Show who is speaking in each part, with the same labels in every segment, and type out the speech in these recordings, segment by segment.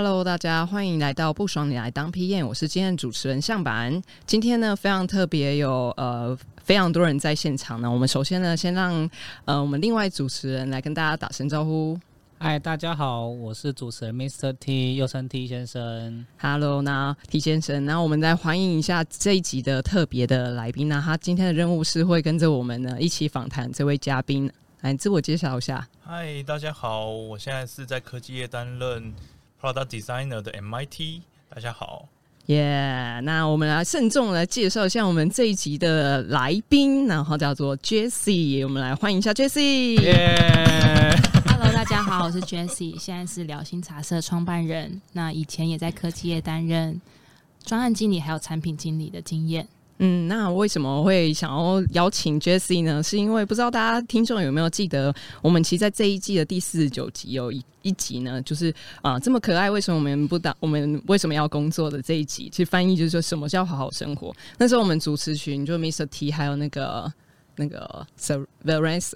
Speaker 1: Hello，大家欢迎来到不爽你来当 P 验，我是今天的主持人向板。今天呢非常特别，有呃非常多人在现场呢。我们首先呢先让呃我们另外主持人来跟大家打声招呼。
Speaker 2: 嗨，大家好，我是主持人 Mr. T，又称 T 先生。
Speaker 1: Hello，那 T 先生，那我们再欢迎一下这一集的特别的来宾那他今天的任务是会跟着我们呢一起访谈这位嘉宾，来自我介绍一下。
Speaker 3: 嗨，大家好，我现在是在科技业担任 Product Designer 的 MIT。大家好。
Speaker 1: 耶，那我们来慎重来介绍一下我们这一集的来宾，然后叫做 Jessie，我们来欢迎一下 Jessie。
Speaker 3: 耶。
Speaker 4: Hello，大家好，我是 Jessie，现在是聊心茶社创办人。那以前也在科技业担任专案经理，还有产品经理的经验。
Speaker 1: 嗯，那为什么会想要邀请 Jessie 呢？是因为不知道大家听众有没有记得，我们其实在这一季的第四十九集有一一集呢，就是啊这么可爱，为什么我们不打？我们为什么要工作的这一集？其实翻译就是说什么叫好好生活。那时候我们主持群就 Mr T 还有那个。那个 Vanessa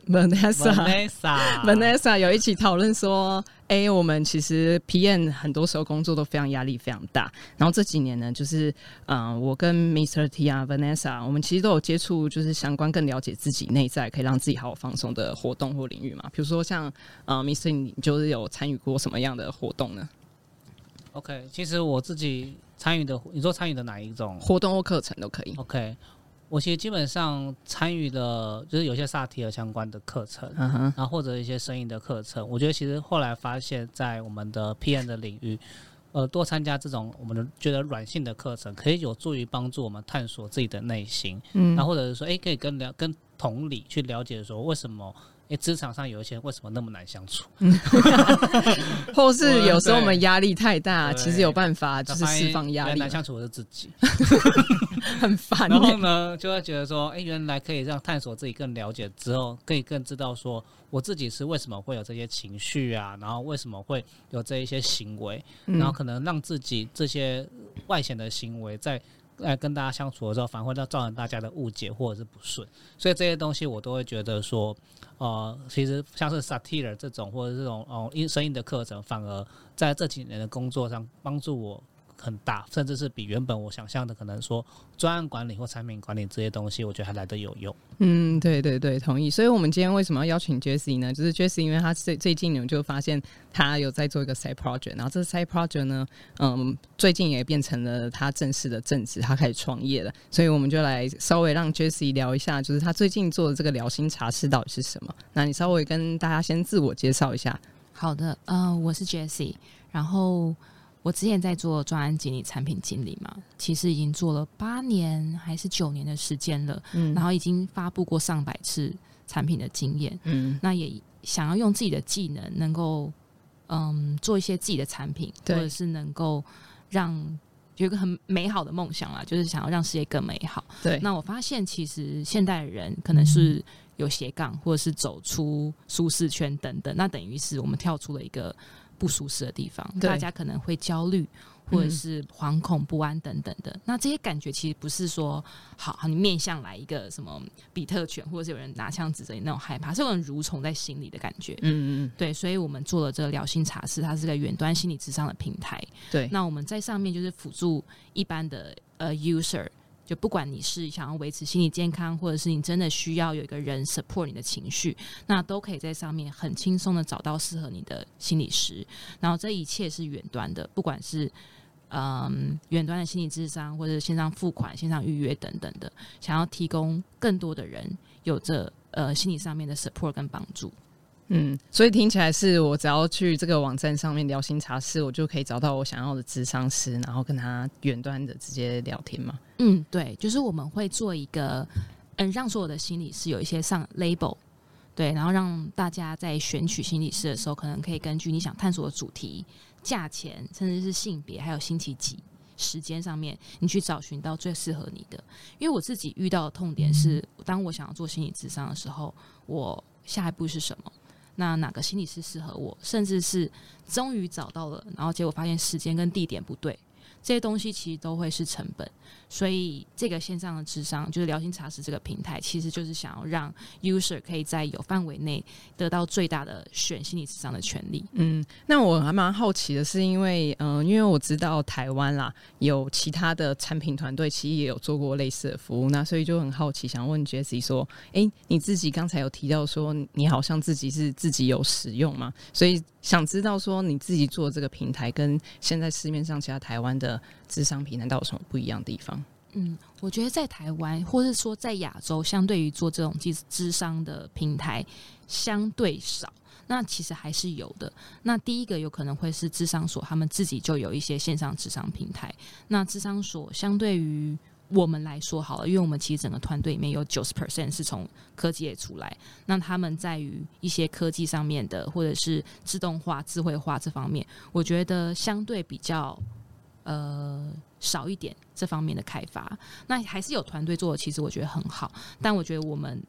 Speaker 1: Vanessa 有一起讨论说，哎，我们其实 PM 很多时候工作都非常压力非常大。然后这几年呢，就是嗯，我跟 Mr T 啊 Vanessa，我们其实都有接触，就是相关更了解自己内在，可以让自己好好放松的活动或领域嘛。比如说像呃，Mr 你就是有参与过什么样的活动呢
Speaker 2: ？OK，其实我自己参与的，你说参与的哪一种
Speaker 1: 活动或课程都可以。
Speaker 2: OK。我其实基本上参与了，就是有些萨提尔相关的课程，然后或者一些生意的课程。我觉得其实后来发现，在我们的 PM 的领域，呃，多参加这种我们觉得软性的课程，可以有助于帮助我们探索自己的内心。嗯，然后或者是说，哎，可以跟了跟同理去了解说为什么。职场上有一些为什么那么难相处，
Speaker 1: 或是有时候我们压力太大，其实有办法就是释放压力。
Speaker 2: 难相处的是自己，
Speaker 1: 很烦。
Speaker 2: 然后呢，就会觉得说，哎，原来可以让探索自己更了解之后，可以更知道说我自己是为什么会有这些情绪啊，然后为什么会有这一些行为，然后可能让自己这些外显的行为在。来跟大家相处的时候，反而会造造成大家的误解或者是不顺，所以这些东西我都会觉得说，呃，其实像是 Satir 这种或者这种哦音声音的课程，反而在这几年的工作上帮助我。很大，甚至是比原本我想象的，可能说专案管理或产品管理这些东西，我觉得还来得有用。
Speaker 1: 嗯，对对对，同意。所以，我们今天为什么要邀请 Jessie 呢？就是 Jessie，因为他最最近呢就发现他有在做一个 side project，然后这个 side project 呢，嗯，最近也变成了他正式的正职，他开始创业了。所以，我们就来稍微让 Jessie 聊一下，就是他最近做的这个聊心茶室到底是什么？那你稍微跟大家先自我介绍一下。
Speaker 4: 好的，呃，我是 Jessie，然后。我之前在做专案经理、产品经理嘛，其实已经做了八年还是九年的时间了，嗯，然后已经发布过上百次产品的经验，嗯，那也想要用自己的技能，能够嗯做一些自己的产品，或者是能够让有一个很美好的梦想啦，就是想要让世界更美好。
Speaker 1: 对，
Speaker 4: 那我发现其实现代人可能是有斜杠，或者是走出舒适圈等等，那等于是我们跳出了一个。不舒适的地方，大家可能会焦虑，或者是惶恐不安等等的。那这些感觉其实不是说，好好你面向来一个什么比特犬，或者是有人拿枪指着你那种害怕，是有种蠕虫在心里的感觉。嗯嗯对，所以我们做了这个疗心茶室，它是个远端心理智商的平台。
Speaker 1: 对，
Speaker 4: 那我们在上面就是辅助一般的呃 user。就不管你是想要维持心理健康，或者是你真的需要有一个人 support 你的情绪，那都可以在上面很轻松的找到适合你的心理师。然后这一切是远端的，不管是嗯远端的心理智商，或者线上付款、线上预约等等的，想要提供更多的人有着呃心理上面的 support 跟帮助。
Speaker 1: 嗯，所以听起来是我只要去这个网站上面聊心茶室，我就可以找到我想要的智商师，然后跟他远端的直接聊天嘛。
Speaker 4: 嗯，对，就是我们会做一个，嗯，让所有的心理师有一些上 label，对，然后让大家在选取心理师的时候，可能可以根据你想探索的主题、价钱，甚至是性别，还有星期几、时间上面，你去找寻到最适合你的。因为我自己遇到的痛点是，当我想要做心理智商的时候，我下一步是什么？那哪个心理师适合我？甚至是终于找到了，然后结果发现时间跟地点不对，这些东西其实都会是成本。所以，这个线上的智商就是聊心茶室这个平台，其实就是想要让 user 可以在有范围内得到最大的选心理智商的权利。
Speaker 1: 嗯，那我还蛮好奇的是，因为嗯，因为我知道台湾啦有其他的产品团队，其实也有做过类似的服务，那所以就很好奇，想问 Jesse 说，哎，你自己刚才有提到说，你好像自己是自己有使用嘛？所以想知道说，你自己做这个平台跟现在市面上其他台湾的智商平台，到底有什么不一样的地方？
Speaker 4: 嗯，我觉得在台湾，或是说在亚洲，相对于做这种智智商的平台相对少。那其实还是有的。那第一个有可能会是智商所，他们自己就有一些线上智商平台。那智商所相对于我们来说好了，因为我们其实整个团队里面有九十 percent 是从科技业出来。那他们在于一些科技上面的，或者是自动化、智慧化这方面，我觉得相对比较呃。少一点这方面的开发，那还是有团队做的，其实我觉得很好。但我觉得我们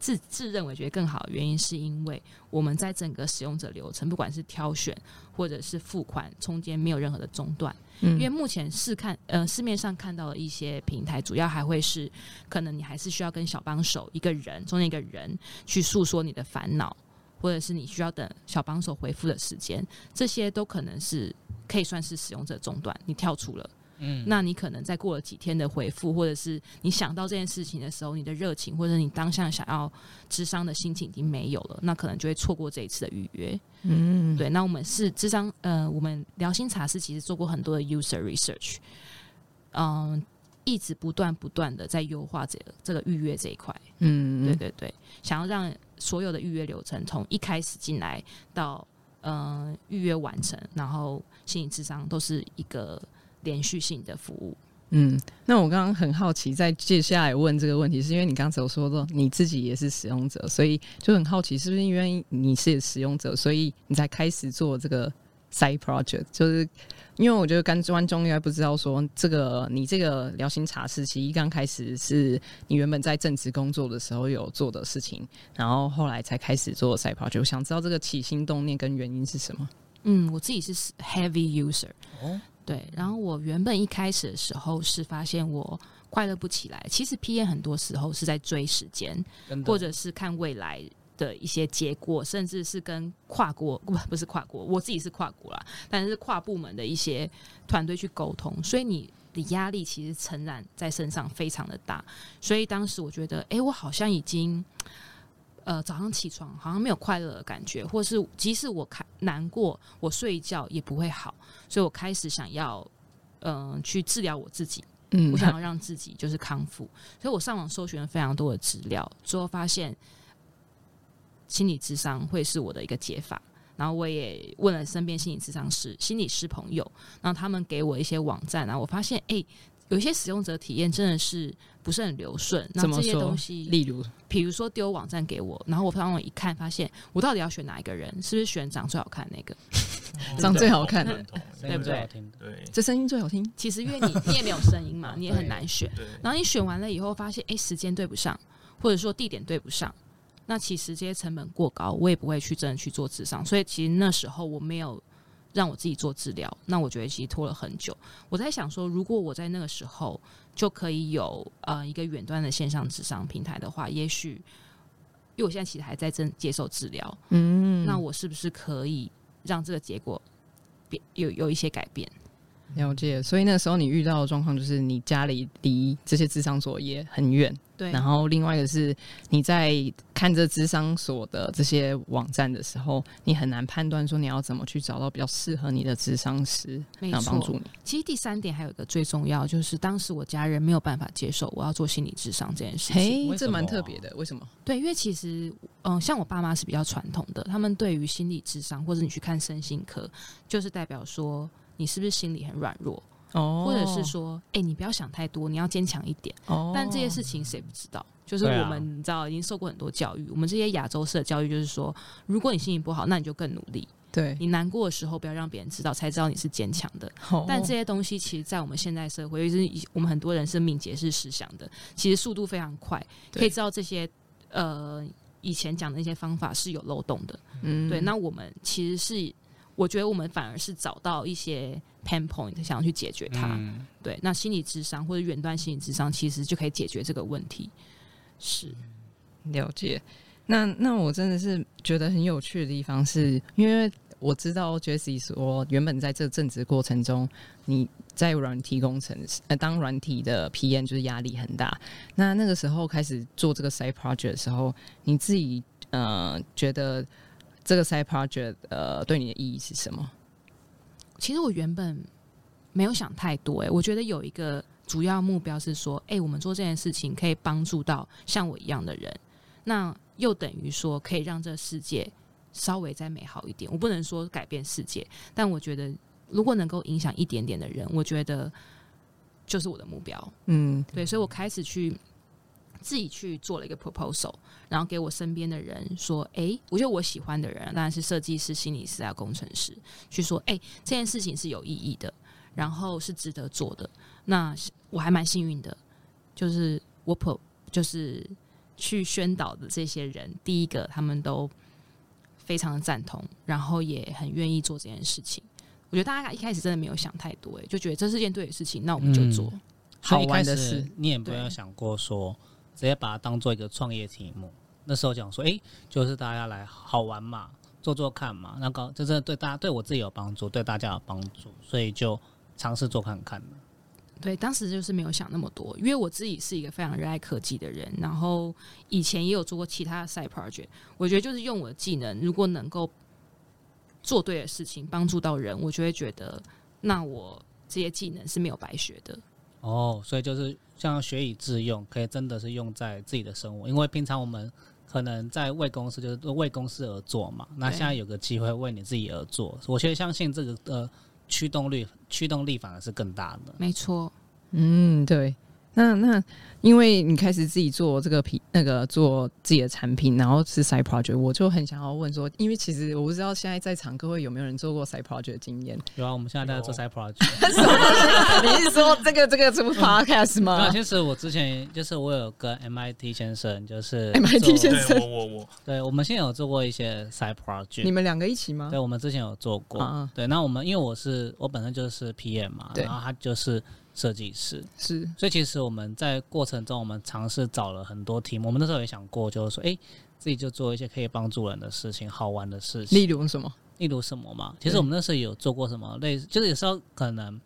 Speaker 4: 自自认为觉得更好的原因，是因为我们在整个使用者流程，不管是挑选或者是付款，中间没有任何的中断。嗯，因为目前是看呃市面上看到的一些平台，主要还会是可能你还是需要跟小帮手一个人中间一个人去诉说你的烦恼，或者是你需要等小帮手回复的时间，这些都可能是可以算是使用者中断，你跳出了。嗯，那你可能在过了几天的回复，或者是你想到这件事情的时候，你的热情或者你当下想要智商的心情已经没有了，那可能就会错过这一次的预约。嗯，对。那我们是智商，呃，我们聊心茶是其实做过很多的 user research，嗯，一直不断不断的在优化这个这个预约这一块。嗯，对对对，想要让所有的预约流程从一开始进来到嗯预约完成，然后心理智商都是一个。连续性的服务，
Speaker 1: 嗯，那我刚刚很好奇，在接下来问这个问题，是因为你刚才有说的你自己也是使用者，所以就很好奇，是不是因为你是使用者，所以你才开始做这个 side project？就是因为我觉得刚观众应该不知道，说这个你这个聊心茶室，其实刚开始是你原本在正职工作的时候有做的事情，然后后来才开始做 side project。我想知道这个起心动念跟原因是什么？
Speaker 4: 嗯，我自己是 heavy user 哦。对，然后我原本一开始的时候是发现我快乐不起来。其实 P N 很多时候是在追时间，或者是看未来的一些结果，甚至是跟跨国不不是跨国，我自己是跨国啦，但是跨部门的一些团队去沟通，所以你的压力其实承染在身上非常的大。所以当时我觉得，哎，我好像已经。呃，早上起床好像没有快乐的感觉，或是即使我开难过，我睡一觉也不会好，所以我开始想要，嗯，去治疗我自己，嗯，我想要让自己就是康复，所以我上网搜寻了非常多的资料，最后发现心理智商会是我的一个解法，然后我也问了身边心理智商师、心理师朋友，然后他们给我一些网站，然后我发现，哎。有些使用者体验真的是不是很流顺，那这些东西，
Speaker 1: 例如，
Speaker 4: 比如说丢网站给我，然后我上网一看，发现我到底要选哪一个人？是不是选长最好看那个？
Speaker 1: 长最好看的，
Speaker 2: 对不对？
Speaker 3: 对，
Speaker 1: 这声音最好听。
Speaker 4: 其实因为你你也没有声音嘛，你也很难选。然后你选完了以后，发现哎，时间对不上，或者说地点对不上，那其实这些成本过高，我也不会去真的去做智商。所以其实那时候我没有。让我自己做治疗，那我觉得其实拖了很久。我在想说，如果我在那个时候就可以有呃一个远端的线上智商平台的话，也许因为我现在其实还在正接受治疗，嗯，那我是不是可以让这个结果变有有一些改变？
Speaker 1: 了解。所以那时候你遇到的状况就是你家里离这些智商所也很远。
Speaker 4: 对，
Speaker 1: 然后另外一个是你在看这智商所的这些网站的时候，你很难判断说你要怎么去找到比较适合你的智商师，
Speaker 4: 没
Speaker 1: 帮助你。
Speaker 4: 其实第三点还有一个最重要，就是当时我家人没有办法接受我要做心理智商这件事情。
Speaker 1: 嘿，这蛮特别的，为什么？
Speaker 4: 对，因为其实嗯，像我爸妈是比较传统的，他们对于心理智商或者你去看身心科，就是代表说你是不是心理很软弱。哦，或者是说，哎，你不要想太多，你要坚强一点。哦，但这些事情谁不知道？就是我们你知道，已经受过很多教育。我们这些亚洲式的教育就是说，如果你心情不好，那你就更努力。
Speaker 1: 对
Speaker 4: 你难过的时候，不要让别人知道，才知道你是坚强的。但这些东西，其实，在我们现代社会，尤其是我们很多人是敏捷式思想的，其实速度非常快，可以知道这些呃以前讲的那些方法是有漏洞的。嗯，对。那我们其实是。我觉得我们反而是找到一些 pain point，想要去解决它。
Speaker 2: 嗯
Speaker 4: 对，那心理智商或者远端心理智商其实就可以解决这个问题。是，
Speaker 1: 了解。那那我真的是觉得很有趣的地方是，因为我知道 Jessie 说，原本在这正职过程中，你在软体工程呃当软体的 PM 就是压力很大。那那个时候开始做这个 side project 的时候，你自己呃觉得这个 side project 呃对你的意义是什么？
Speaker 4: 其实我原本没有想太多、欸，我觉得有一个主要目标是说，哎、我们做这件事情可以帮助到像我一样的人，那又等于说可以让这个世界稍微再美好一点。我不能说改变世界，但我觉得如果能够影响一点点的人，我觉得就是我的目标。
Speaker 1: 嗯
Speaker 4: 对，所以我开始去自己去做了一个 proposal，然后给我身边的人说，诶，我觉得我喜欢的人，当然是设计师、心理师啊、工程师，去说，诶，这件事情是有意义的，然后是值得做的。那我还蛮幸运的，就是我 pro 就是去宣导的这些人，第一个他们都非常的赞同，然后也很愿意做这件事情。我觉得大家一开始真的没有想太多、哎，就觉得这是件对的事情，那我们就
Speaker 2: 嗯
Speaker 4: 做。
Speaker 1: 好玩的事
Speaker 2: 你也没有想过说直接把它当做一个创业题目。那时候讲说，诶，就是大家来好玩嘛，做做看嘛，那个这真的对大家对我自己有帮助，对大家有帮助，所以就尝试做看看。
Speaker 4: 对，当时就是没有想那么多，因为我自己是一个非常热爱科技的人，然后以前也有做过其他的 side project。我觉得就是用我的技能，如果能够做对的事情，帮助到人，我就会觉得那我这些技能是没有白学的。
Speaker 2: 哦，所以就是像学以致用，可以真的是用在自己的生活，因为平常我们可能在为公司就是为公司而做嘛，那现在有个机会为你自己而做，我其实相信这个呃驱动力驱动力反而是更大的。
Speaker 4: 没错，
Speaker 1: 嗯，对。那那，因为你开始自己做这个品，那个做自己的产品，然后是 side project，我就很想要问说，因为其实我不知道现在在场各位有没有人做过 side project 的经验？
Speaker 2: 有啊，我们现在在做
Speaker 3: 有
Speaker 2: side project。
Speaker 1: 你是说这个这个什么 podcast 吗
Speaker 2: 其实我之前就是我有跟 MIT 先生，就是
Speaker 1: MIT 先生
Speaker 3: 我我我，
Speaker 2: 对，我们现在有做过一些 side project。
Speaker 1: 你们两个一起吗
Speaker 2: 对，？我们之前有做过。
Speaker 1: 啊
Speaker 2: 对，那我们因为我是我本身就是 PM 嘛，然后他就是设计师，
Speaker 1: 是，
Speaker 2: 所以其实我们在过程中，我们尝试找了很多题目。我们那时候也想过，就是说，哎、自己就做一些可以帮助人的事情、好玩的事情。
Speaker 1: 例如什么？
Speaker 2: 例如什么嘛？其实我们那时候有做过什么类似，就是有时候可能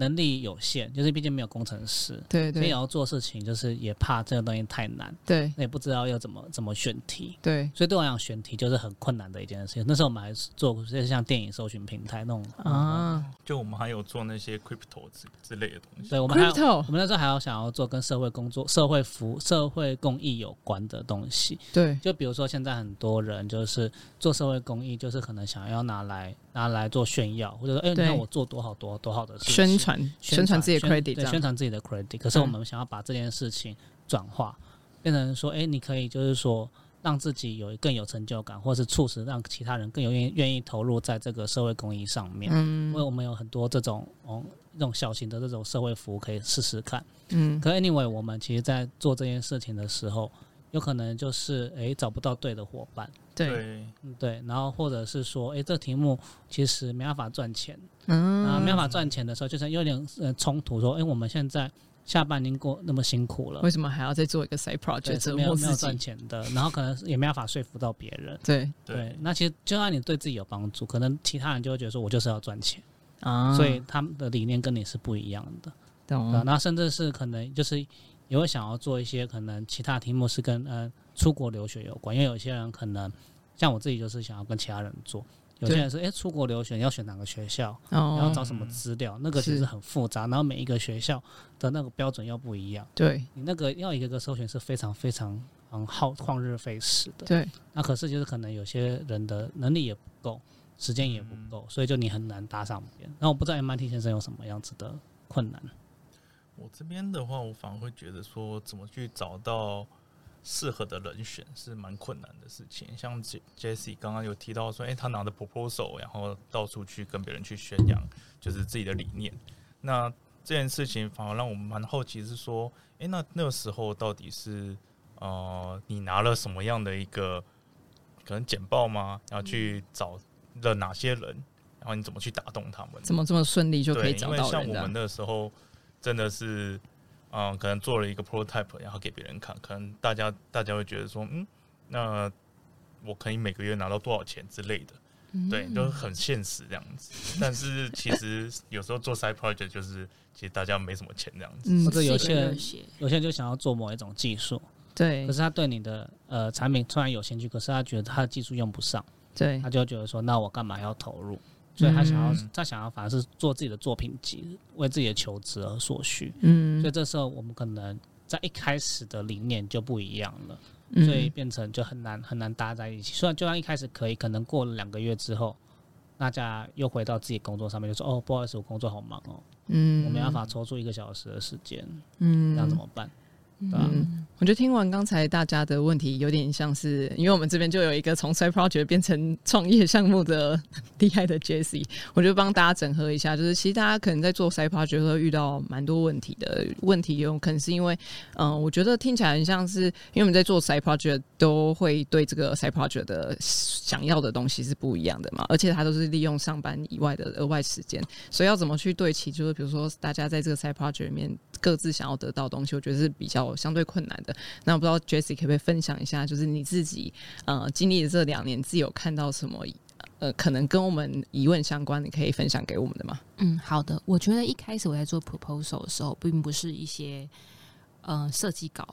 Speaker 2: 能力有限，就是毕竟没有工程师，
Speaker 1: 对对
Speaker 2: 所以也要做事情，就是也怕这个东西太难，
Speaker 1: 对
Speaker 2: 那也不知道要怎么怎么选题。
Speaker 1: 对
Speaker 2: 所以对我来讲，选题就是很困难的一件事情。那时候我们还是做过，就是像电影搜寻平台那种
Speaker 1: 啊
Speaker 3: 就我们还有做那些 crypto 之之类的东西。
Speaker 2: 对，我们还有我们那时候还要想要做跟社会工作、社会服、社会公益有关的东西。
Speaker 1: 对
Speaker 2: 就比如说，现在很多人就是做社会公益，就是可能想要拿来拿来做炫耀，或者说，哎、你
Speaker 1: 对
Speaker 2: 看我做多好多多好的事情，
Speaker 1: 宣传宣传自己的 credit 这
Speaker 2: 对，宣
Speaker 1: 样，
Speaker 2: 传自己的 credit。可是我们想要把这件事情转化，变成说，哎、你可以就是说。让自己有更有成就感，或是促使让其他人更有愿意愿意投入在这个社会公益上面。嗯因为
Speaker 1: 嗯
Speaker 2: 我们有很多这种哦，这种小型的这种社会服务可以试试看。
Speaker 1: 嗯
Speaker 2: 可 anyway，我们其实在做这件事情的时候，有可能就是诶找不到对的伙伴，
Speaker 1: 对
Speaker 3: 对，
Speaker 2: 嗯对，然后或者是说诶这题目其实没办法赚钱，
Speaker 1: 嗯
Speaker 2: 啊、没办法赚钱的时候，就是有点呃冲突，说诶我们现在下半年过那么辛苦了
Speaker 1: 为。什么还要再做一个 side
Speaker 2: 对
Speaker 1: ，project
Speaker 2: 没有没有？赚钱的，然后可能也没办法说服到别人。
Speaker 1: 对
Speaker 2: 对，那其实就算你对自己有帮助，可能其他人就会觉得说，我就是要赚钱，
Speaker 1: 啊，
Speaker 2: 所以他们的理念跟你是不一样的。
Speaker 1: 懂
Speaker 2: 啊，那甚至是可能就是也会想要做一些可能其他题目是跟呃出国留学有关，因为有些人可能像我自己就是想要跟其他人做，有些
Speaker 1: 对
Speaker 2: 人说诶出国留学你要选哪个学校，
Speaker 1: 哦，
Speaker 2: 然后找什么资料，那个其实很复杂，然后每一个学校的那个标准又不一样，
Speaker 1: 对
Speaker 2: 你那个要一个个搜寻是非常非常嗯耗旷日费时的。
Speaker 1: 对
Speaker 2: 那可是就是可能有些人的能力也不够，时间也不够，所以就你很难搭上边。那我不知道 MIT 先生有什么样子的困难。
Speaker 3: 我这边的话，我反而会觉得说，怎么去找到适合的人选是蛮困难的事情。像 J Jessie 刚刚有提到说，诶，他拿着 proposal，然后到处去跟别人去宣扬，就是自己的理念。那这件事情反而让我们蛮好奇，是说，诶，那那个时候到底是呃，你拿了什么样的一个可能简报吗？然后去找了哪些人？然后你怎么去打动他们？
Speaker 1: 怎么这么顺利就可以找到人的？
Speaker 3: 像我们那时候真的是，嗯，可能做了一个 prototype，然后给别人看，可能大家大家会觉得说，嗯，那我可以每个月拿到多少钱之类的，对，都很现实这样子。但是其实有时候做 side project 就是，其实大家没什么钱这样子。
Speaker 1: 嗯
Speaker 2: 或者有些人有些人就想要做某一种技术，
Speaker 1: 对
Speaker 2: 可是他对你的呃产品突然有兴趣，可是他觉得他的技术用不上，
Speaker 1: 对
Speaker 2: 他就觉得说，那我干嘛要投入？所以他想要，
Speaker 3: 嗯
Speaker 2: 他想要反而是做自己的作品集，为自己的求职而所需。
Speaker 1: 嗯
Speaker 2: 所以这时候我们可能在一开始的理念就不一样了，
Speaker 1: 嗯
Speaker 2: 所以变成就很难很难搭在一起。虽然就算一开始可以，可能过了两个月之后，大家又回到自己工作上面，就说：“哦，不好意思，我工作好忙哦，
Speaker 1: 嗯
Speaker 2: 我没办法抽出一个小时的时间，
Speaker 1: 嗯
Speaker 2: 那怎么办？”
Speaker 1: 嗯，我觉得听完刚才大家的问题，有点像是，因为我们这边就有一个从 side project 变成创业项目的厉害的 Jesse，我就帮大家整合一下，就是其实大家可能在做 side project 会遇到蛮多问题的，问题有可能是因为，嗯、我觉得听起来很像是，因为我们在做 side project 都会对这个 side project 的想要的东西是不一样的嘛，而且它都是利用上班以外的额外时间，所以要怎么去对齐，就是比如说大家在这个 side project 里面各自想要得到的东西，我觉得是比较相对困难的。那我不知道 Jessie 可不可以分享一下，就是你自己呃经历的这两年，自己有看到什么呃可能跟我们疑问相关，你可以分享给我们的吗？
Speaker 4: 嗯，好的。我觉得一开始我在做 proposal 的时候，并不是一些呃设计稿，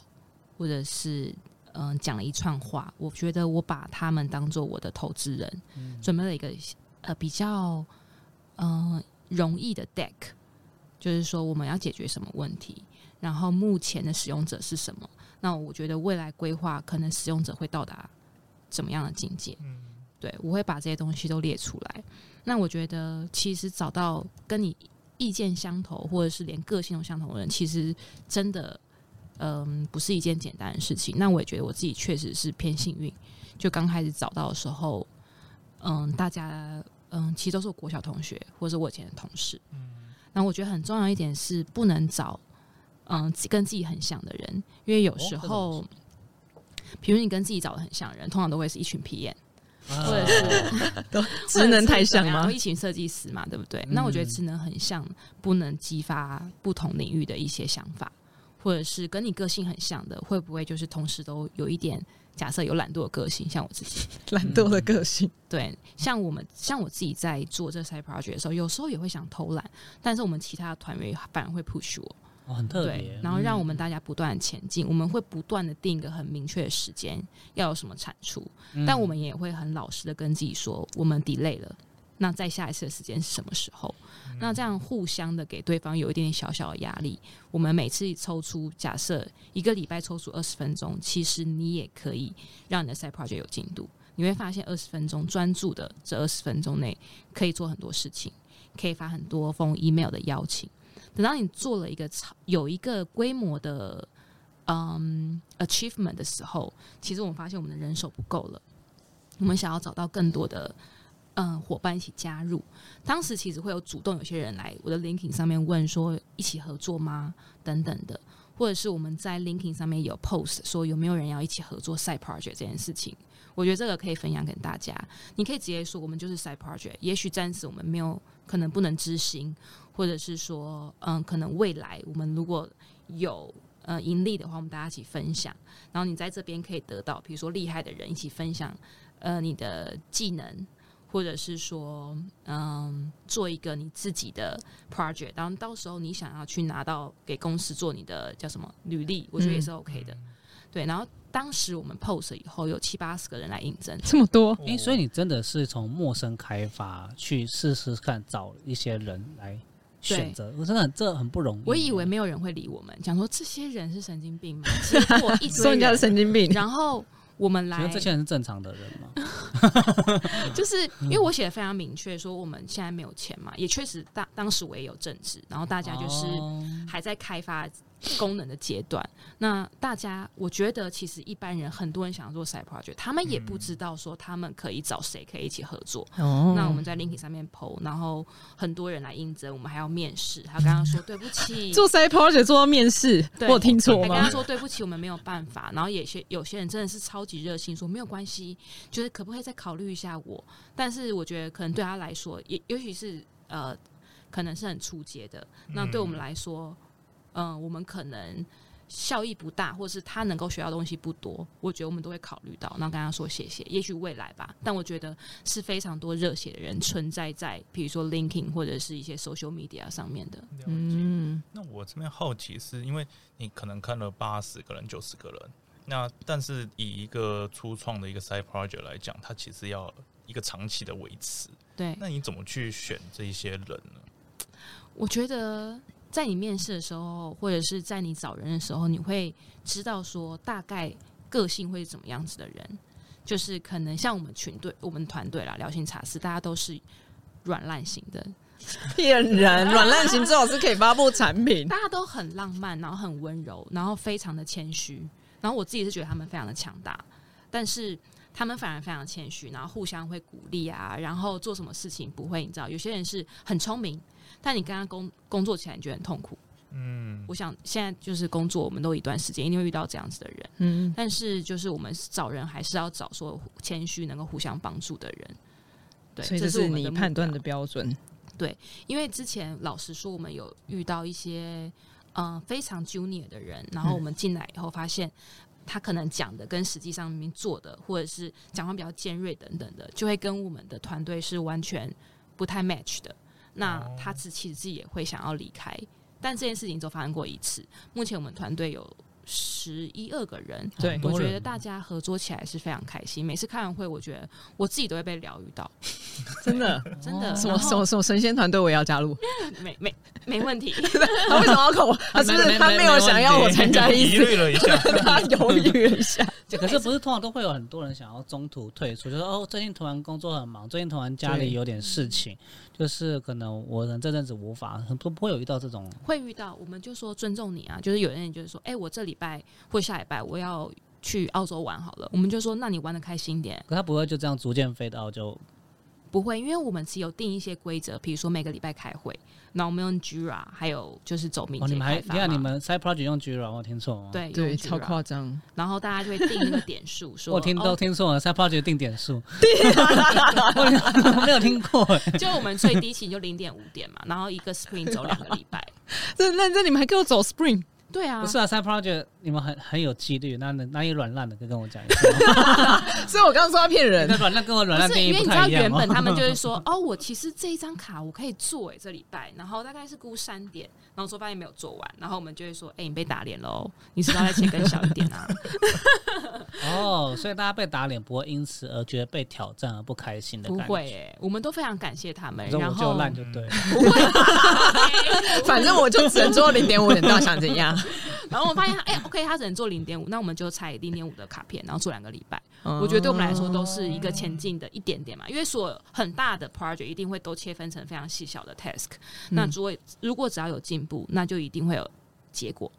Speaker 4: 或者是嗯、呃讲了一串话。我觉得我把他们当做我的投资人，准备了一个呃比较呃容易的 deck，就是说我们要解决什么问题，然后目前的使用者是什么。那我觉得未来规划可能使用者会到达怎么样的境界？
Speaker 3: 嗯
Speaker 4: 对，我会把这些东西都列出来。那我觉得，其实找到跟你意见相投，或者是连个性都相同的人，其实真的，嗯，不是一件简单的事情。那我也觉得我自己确实是偏幸运，就刚开始找到的时候，嗯，大家，嗯，其实都是我国小同学，或者是我以前的同事。
Speaker 3: 嗯
Speaker 4: 然后我觉得很重要一点是，不能找，嗯，跟自己很像的人，因为有时候，比如你跟自己找的很像的人，通常都会是一群皮炎。或
Speaker 2: 或
Speaker 4: 者是
Speaker 1: 职能太像吗
Speaker 4: 然后？一群设计师嘛，对不对？那我觉得职能很像，不能激发不同领域的一些想法，或者是跟你个性很像的，会不会就是同时都有一点假设有懒惰的个性，像我自己，
Speaker 1: 懒惰的个性，
Speaker 4: 对，像我们像我自己在做这 side project 的时候，有时候也会想偷懒，但是我们其他的团员反而会 push 我，
Speaker 2: 哦很特
Speaker 4: 对
Speaker 2: 别，，
Speaker 4: 然后让我们大家不断地前进，我们会不断的定一个很明确的时间，要有什么产出，
Speaker 2: 嗯
Speaker 4: 但我们也会很老实的跟自己说，我们 delay 了，那再下一次的时间是什么时候？那这样互相的给对方有一点点小小的压力。我们每次抽出，假设一个礼拜抽出二十分钟，其实你也可以让你的 side project 有进度。你会发现，二十分钟专注的这二十分钟内，可以做很多事情，可以发很多封 email 的邀请。等到你做了一个超有一个规模的嗯 achievement 的时候，其实我们发现我们的人手不够了，我们想要找到更多的嗯伙伴一起加入。当时其实会有主动有些人来我的 LinkedIn 上面问说一起合作吗？等等的，或者是我们在 LinkedIn 上面有 post 说有没有人要一起合作 side project 这件事情。我觉得这个可以分享给大家。你可以直接说我们就是 side project，也许暂时我们没有可能不能执行，或者是说嗯，可能未来我们如果有呃盈利的话，我们大家一起分享。然后你在这边可以得到，比如说厉害的人一起分享呃你的技能，或者是说嗯做一个你自己的 project，然后到时候你想要去拿到给公司做你的叫什么履历，我觉得也是 OK 的。对，然后当时我们 post 以后有七八十个人来应征，
Speaker 1: 这么多，
Speaker 2: 诶，所以你真的是从陌生开发去试试看，找一些人来选择，我真的很这很不容易。
Speaker 4: 我以为没有人会理我们，讲说这些人是神经病吗？结果一直
Speaker 1: 说人家是，神经病，
Speaker 4: 然后我们来
Speaker 2: 这些人是正常的人吗？
Speaker 4: 就是因为我写的非常明确，说我们现在没有钱嘛，也确实当当时我也有正职，然后大家就是
Speaker 2: 哦
Speaker 4: 还在开发功能的阶段。那大家，我觉得其实一般人很多人想要做 side project，他们也不知道说他们可以找谁可以一起合作。
Speaker 1: 哦
Speaker 4: 那我们在 LinkedIn 上面 PO，然后很多人来应征，我们还要面试。他刚刚说对不起，
Speaker 1: 做 side project 做到面试，
Speaker 4: 对
Speaker 1: 我有听错吗
Speaker 4: 还跟他？说对不起，我们没有办法。然后有些有些人真的是超级热心，说没有关系，就是可不可以再考虑一下我？但是我觉得可能对他来说，也尤其是呃，可能是很出阶的。那对我们来说，嗯、我们可能效益不大，或是他能够学到东西不多，我觉得我们都会考虑到。然后跟他说谢谢，也许未来吧。但我觉得是非常多热血的人存在在，比如说 LinkedIn 或者是一些 social media 上面的。
Speaker 1: 嗯，
Speaker 3: 那我这边好奇是因为你可能看了八十个人、九十个人，那但是以一个初创的一个 side project 来讲，它其实要一个长期的维持。
Speaker 4: 对，
Speaker 3: 那你怎么去选这一些人呢？
Speaker 4: 我觉得在你面试的时候，或者是在你找人的时候，你会知道说大概个性会是怎么样子的人。就是可能像我们群队、我们团队啦，聊心茶室，大家都是软烂型的，
Speaker 1: 骗人，软烂型最好是可以发布产品。
Speaker 4: 大家都很浪漫，然后很温柔，然后非常的谦虚。然后我自己是觉得他们非常的强大，但是他们反而非常谦虚，然后互相会鼓励啊，然后做什么事情不会，你知道，有些人是很聪明，但你跟他工工作起来你觉得很痛苦。
Speaker 3: 嗯，
Speaker 4: 我想现在就是工作，我们都一段时间一定会遇到这样子的人，
Speaker 1: 嗯，
Speaker 4: 但是就是我们找人还是要找说谦虚、能够互相帮助的人。对，
Speaker 1: 所以这是
Speaker 4: 我们
Speaker 1: 判断的
Speaker 4: 标。
Speaker 1: 准。对。
Speaker 4: 因为之前老实说，我们有遇到一些嗯、呃非常 junior 的人，然后我们进来以后发现。他可能讲的跟实际上面做的，或者是讲话比较尖锐等等的，就会跟我们的团队是完全不太 match 的。那
Speaker 3: 哦
Speaker 4: 他自其实自己也会想要离开，但这件事情只发生过一次。目前我们团队有十一二个人，
Speaker 1: 对
Speaker 4: 我觉得大家合作起来是非常开心。每次开完会，我觉得我自己都会被疗愈到，
Speaker 1: 真的，
Speaker 4: 真的。
Speaker 1: 什么什么什么神仙团队我也要加入。
Speaker 4: 没没没问题。
Speaker 1: 他为什么要口？他是不是他没有想要我参加的意
Speaker 3: 疑
Speaker 1: 思？
Speaker 3: 虑了一下，
Speaker 1: 他犹豫了一下。
Speaker 2: 这可是不是通常都会有很多人想要中途退出，就是哦，最近突然工作很忙，最近突然家里有点事情，就是可能我可能这阵子无法，很多不会有遇到这种
Speaker 4: 会遇到，我们就说尊重你啊，就是有人就是说，哎、我这礼拜或下礼拜我要去澳洲玩好了，我们就说，那你玩的开心点，
Speaker 2: 可他不会就这样逐渐飞到就
Speaker 4: 不会，因为我们只有定一些规则，比如说每个礼拜开会，那我们用 Jira，还有就是走敏
Speaker 2: 哦，你
Speaker 4: 捷
Speaker 2: 们还
Speaker 4: 开发
Speaker 2: 你看你们 side project 用 Jira，我听错吗？，
Speaker 4: 对
Speaker 1: 对，
Speaker 4: 用
Speaker 1: 超
Speaker 4: Jira
Speaker 1: 夸张。
Speaker 4: 然后大家就会定一个点数，说
Speaker 2: 我听都
Speaker 4: 哦
Speaker 2: 听错了，side project 定点数，我没有听过，
Speaker 4: 就我们最低期就零点五点嘛，然后一个 Spring 走两个礼拜，
Speaker 1: 这认真，你们还给我走 Spring？
Speaker 4: 对啊，
Speaker 2: 不是啊，side project 你们很很有纪律，那哪里软烂的，可以跟我讲一下。
Speaker 1: 所以我刚刚说他骗人
Speaker 2: 那。软烂跟我软烂
Speaker 4: 不是
Speaker 2: 定义
Speaker 4: 因为你知道
Speaker 2: 不太一样哦
Speaker 4: 原本他们就是说，哦，我其实这一张卡我可以做诶，这礼拜，然后大概是估三点，然后说发现没有做完，然后我们就会说，哎、你被打脸喽，你是不是要再切更小一点啊？
Speaker 2: 哦，所以大家被打脸不会因此而觉得被挑战而不开心的
Speaker 4: 不
Speaker 2: 感觉。
Speaker 4: 会诶，我们都非常感谢他们然后
Speaker 2: 就烂就对了。
Speaker 4: 不会，
Speaker 1: 反正我就只能做零点五，你到底想怎样？
Speaker 4: 然后我发现，哎、o k 他只能做零点五，那我们就拆零点五的卡片，然后做两个礼拜。
Speaker 1: 我
Speaker 4: 我觉得对我们来说都是一个前进的一点点嘛，因为所有很大的 project 一定会都切分成非常细小的 task，、那如果如果只要有进步，那就一定会有结果。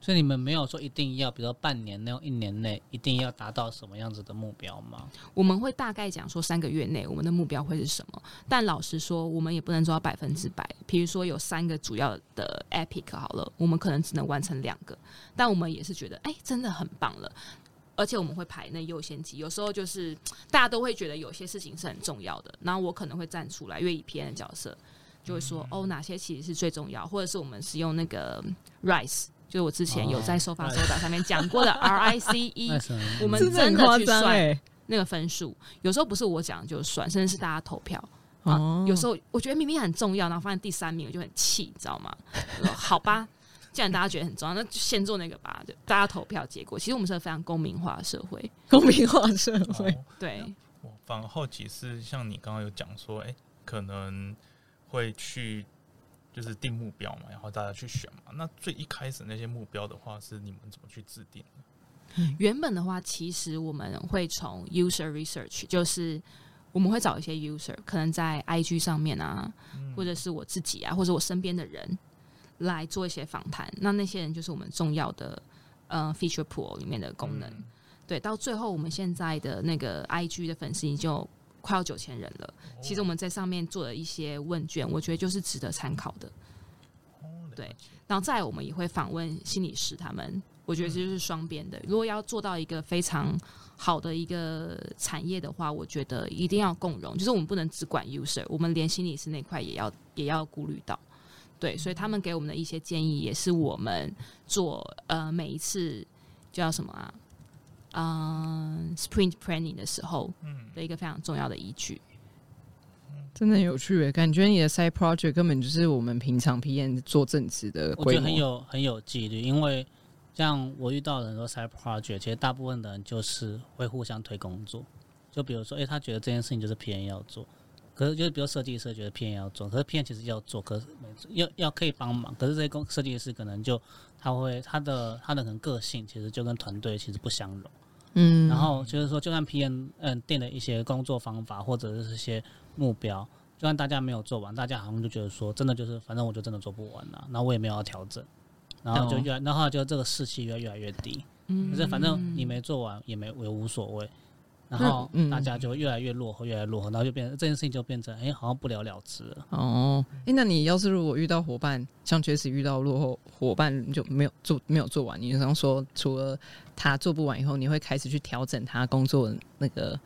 Speaker 2: 所以你们没有说一定要，比如说半年内、一年内一定要达到什么样子的目标吗？
Speaker 4: 我们会大概讲说三个月内我们的目标会是什么，但老实说，我们也不能做到百分之百。比如说有三个主要的 epic 好了，我们可能只能完成两个，但我们也是觉得，哎、真的很棒了。而且我们会排那优先级，有时候就是大家都会觉得有些事情是很重要的，然后我可能会站出来，因为以 PM 的角色就会说，哦，哪些其实是最重要，或者是我们使用那个 Rise 就是我之前有在收发收打上面讲过的 RICE？我们
Speaker 1: 真的
Speaker 4: 去算。那个分数，有时候不是我讲就算，甚至是大家投票。啊
Speaker 1: 哦，
Speaker 4: 有时候我觉得明明很重要，然后发现第三名，我就很气，你知道吗？好吧，既然大家觉得很重要，那就先做那个吧。就大家投票结果，其实我们是个非常公民化的社会。
Speaker 1: 公民化社会。
Speaker 3: 哦
Speaker 4: 对，
Speaker 3: 我反而好奇是像你刚刚有讲说，哎、可能会去就是定目标嘛，然后大家去选嘛。那最一开始那些目标的话，是你们怎么去制定的？
Speaker 4: 原本的话，其实我们会从 user research，就是我们会找一些 user，可能在 IG 上面啊，或者是我自己啊，或者我身边的人，来做一些访谈。那那些人就是我们重要的呃 feature pool 里面的功能。对，到最后我们现在的那个 IG 的粉丝已经就快要九千人了。其实我们在上面做了一些问卷，我觉得就是值得参考的。对，然后再我们也会访问心理师，他们我觉得这就是双边的。如果要做到一个非常好的一个产业的话，我觉得一定要共融，就是我们不能只管 user，我们连心理师那块也要也要顾虑到。对，所以他们给我们的一些建议，也是我们做呃每一次叫什么啊，嗯，sprint planning 的时候，的一个非常重要的依据。
Speaker 1: 真的很有趣诶，感觉你的 side project 根本就是我们平常 PM 做正职的。
Speaker 2: 我觉得很有很有纪律，因为像我遇到很多 side project，其实大部分的人就是会互相推工作。就比如说，诶，他觉得这件事情就是 PM 要做，可是就是比如设计师觉得 PM 要做，可是 PM 其实要做，可是要要可以帮忙，可是这些工设计师可能就他会他的他的可能个性其实就跟团队其实不相容。嗯，然后就是说，就算 PM 嗯定了一些工作方法或者是一些。目标，就算大家没有做完，大家好像就觉得说，真的就是，反正我就真的做不完了，那我也没有要调整，然后就越，然后就这个士气越越来越低，嗯，就是反正你没做完也没也无所谓，然后大家就越来越落后，越来越落后，然后就变成这件事情就变成，哎，好像不了了之了。
Speaker 1: 哦，哎，那你要是如果遇到伙伴，像确实遇到落后伙伴就没有做没有做完，你刚说除了他做不完以后，你会开始去调整他工作那个。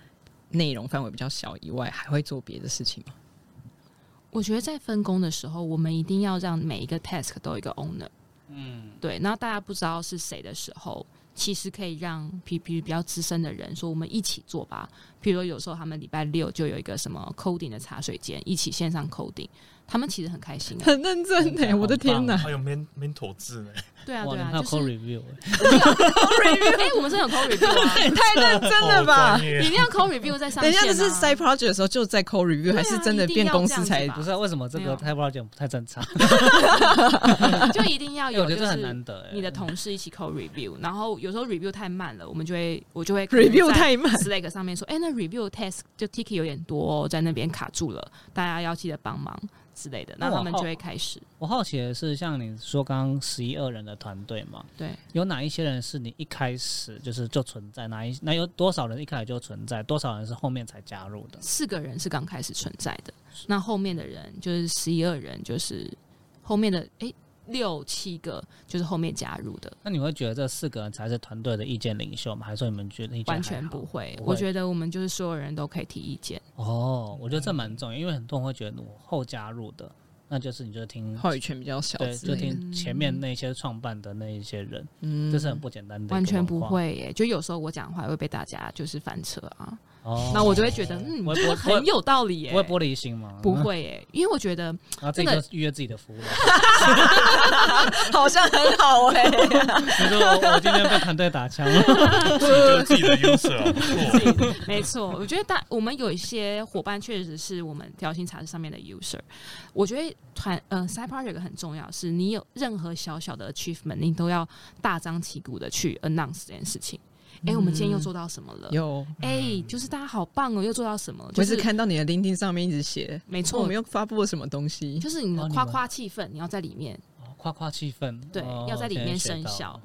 Speaker 1: 内容范围比较小以外，还会做别的事情吗？
Speaker 4: 我觉得在分工的时候，我们一定要让每一个 task 都有一个 owner。嗯，对。那大家不知道是谁的时候，其实可以让 P P 比较资深的人说：“我们一起做吧。”譬如有时候他们礼拜六就有一个什么 coding 的茶水间，一起线上 coding。他们其实很开心，
Speaker 1: 很认真呢。我的天哪，
Speaker 3: 还有 men mentor 字呢。
Speaker 4: 对啊，对啊，
Speaker 2: 就是 review。
Speaker 4: 哎，我们是有 call review 啊，
Speaker 1: 太认真了吧？
Speaker 4: 一定要 call review 在上面。
Speaker 1: 等一是 side project 的时候就在 call review，还是真的变公司才？
Speaker 2: 不是为什么这个 side project 不太正常？
Speaker 4: 就一定要有，
Speaker 2: 就是很难得。
Speaker 4: 你的同事一起 call review，然后有时候 review 太慢了，我们就会我就会
Speaker 1: review 太慢
Speaker 4: ，Slack 上面说，哎，那 review test 就 ticket 有点多，在那边卡住了，大家要记得帮忙。之类的，那他们就会开始。
Speaker 2: 我好奇的是，像你说刚刚十一二人的团队嘛，
Speaker 4: 对，
Speaker 2: 有哪一些人是你一开始就是就存在？哪一那有多少人一开始就存在？多少人是后面才加入的？
Speaker 4: 四个人是刚开始存在的，那后面的人就是十一二人，就是后面的哎。六七个就是后面加入的，
Speaker 2: 那你会觉得这四个人才是团队的意见领袖吗？还是说你们觉得
Speaker 4: 完全不会？我觉得我们就是所有人都可以提意见。
Speaker 2: 哦，我觉得这蛮重要，因为很多人会觉得我后加入的，那就是你就听
Speaker 1: 话语权比较小，
Speaker 2: 对，就听前面那些创办的那一些人，嗯，这是很不简单的。
Speaker 4: 完全不会耶，就有时候我讲话会被大家就是翻车啊。哦，那我就会觉得，嗯，很有道理耶。
Speaker 2: 不会玻璃心吗？
Speaker 4: 不会耶，因为我觉得，
Speaker 2: 啊，这个预约自己的服务，
Speaker 1: 好像很好哎。
Speaker 2: 你说我今天被团队打枪了，
Speaker 3: 自己的优势啊，
Speaker 4: 没错。我觉得大我们有一些伙伴确实是我们调薪茶室上面的 user。我觉得团呃 side project 很重要，是你有任何小小的 achievement，你都要大张旗鼓的去 announce 这件事情。哎，我们今天又做到什么了？
Speaker 1: 有
Speaker 4: 哎，就是大家好棒哦，又做到什么？
Speaker 1: 就是看到你的 LinkedIn 上面一直写，
Speaker 4: 没错，
Speaker 1: 我们又发布了什么东西？
Speaker 4: 就是你的夸夸气氛，你要在里面，
Speaker 2: 夸夸气氛，
Speaker 4: 对，要在里面生效。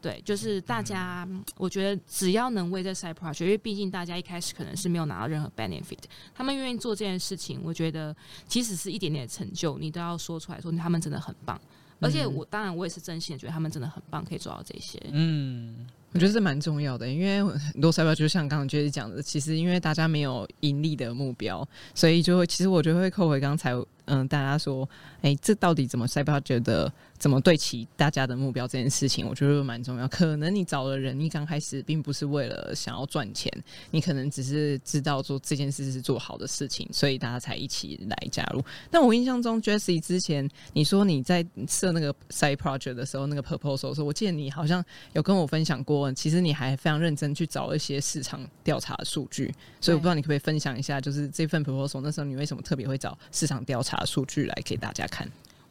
Speaker 4: 对，就是大家，我觉得只要能为这 side project，因为毕竟大家一开始可能是没有拿到任何 benefit，他们愿意做这件事情，我觉得即使是一点点成就，你都要说出来说他们真的很棒。而且我当然我也是真心的觉得他们真的很棒，可以做到这些。嗯。
Speaker 1: 我觉得这蛮重要的，因为很多赛标就像刚刚就是讲的，其实因为大家没有盈利的目标，所以就会其实我觉得会扣回刚才嗯大家说，哎，这到底怎么赛标觉得？怎么对齐大家的目标这件事情，我觉得蛮重要。可能你找的人，你刚开始并不是为了想要赚钱，你可能只是知道做这件事是做好的事情，所以大家才一起来加入。但我印象中，Jesse 之前你说你在设那个 side project 的时候，那个 proposal 时候，我记得你好像有跟我分享过，其实你还非常认真去找一些市场调查数据。所以我不知道你可不可以分享一下，就是这份 proposal 那时候你为什么特别会找市场调查数据来给大家看？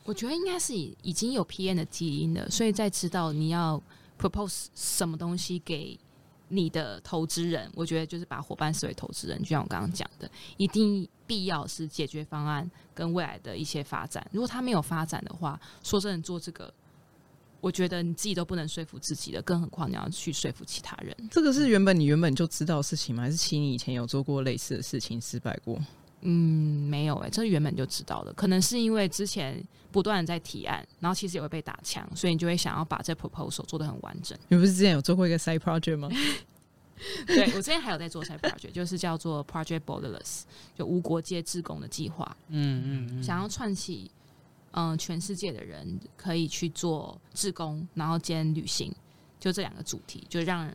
Speaker 4: 我觉得应该是已已经有 PN 的基因了，所以在知道你要 propose 什么东西给你的投资人，我觉得就是把伙伴视为投资人，就像我刚刚讲的，一定必要是解决方案跟未来的一些发展。如果他没有发展的话，说真的，做这个，我觉得你自己都不能说服自己的，更何况你要去说服其他人。
Speaker 1: 这个是原本你原本就知道的事情吗？还是其实你以前有做过类似的事情失败过？
Speaker 4: 嗯，没有诶、这原本就知道的。可能是因为之前不断的在提案，然后其实也会被打枪，所以你就会想要把这 proposal 做的很完整。
Speaker 1: 你不是之前有做过一个 side project 吗？
Speaker 4: 对我之前还有在做 side project，就是叫做 Project Borderless，就无国界志工的计划，
Speaker 2: 嗯嗯嗯，
Speaker 4: 想要串起嗯、呃全世界的人可以去做志工，然后兼旅行，就这两个主题，就让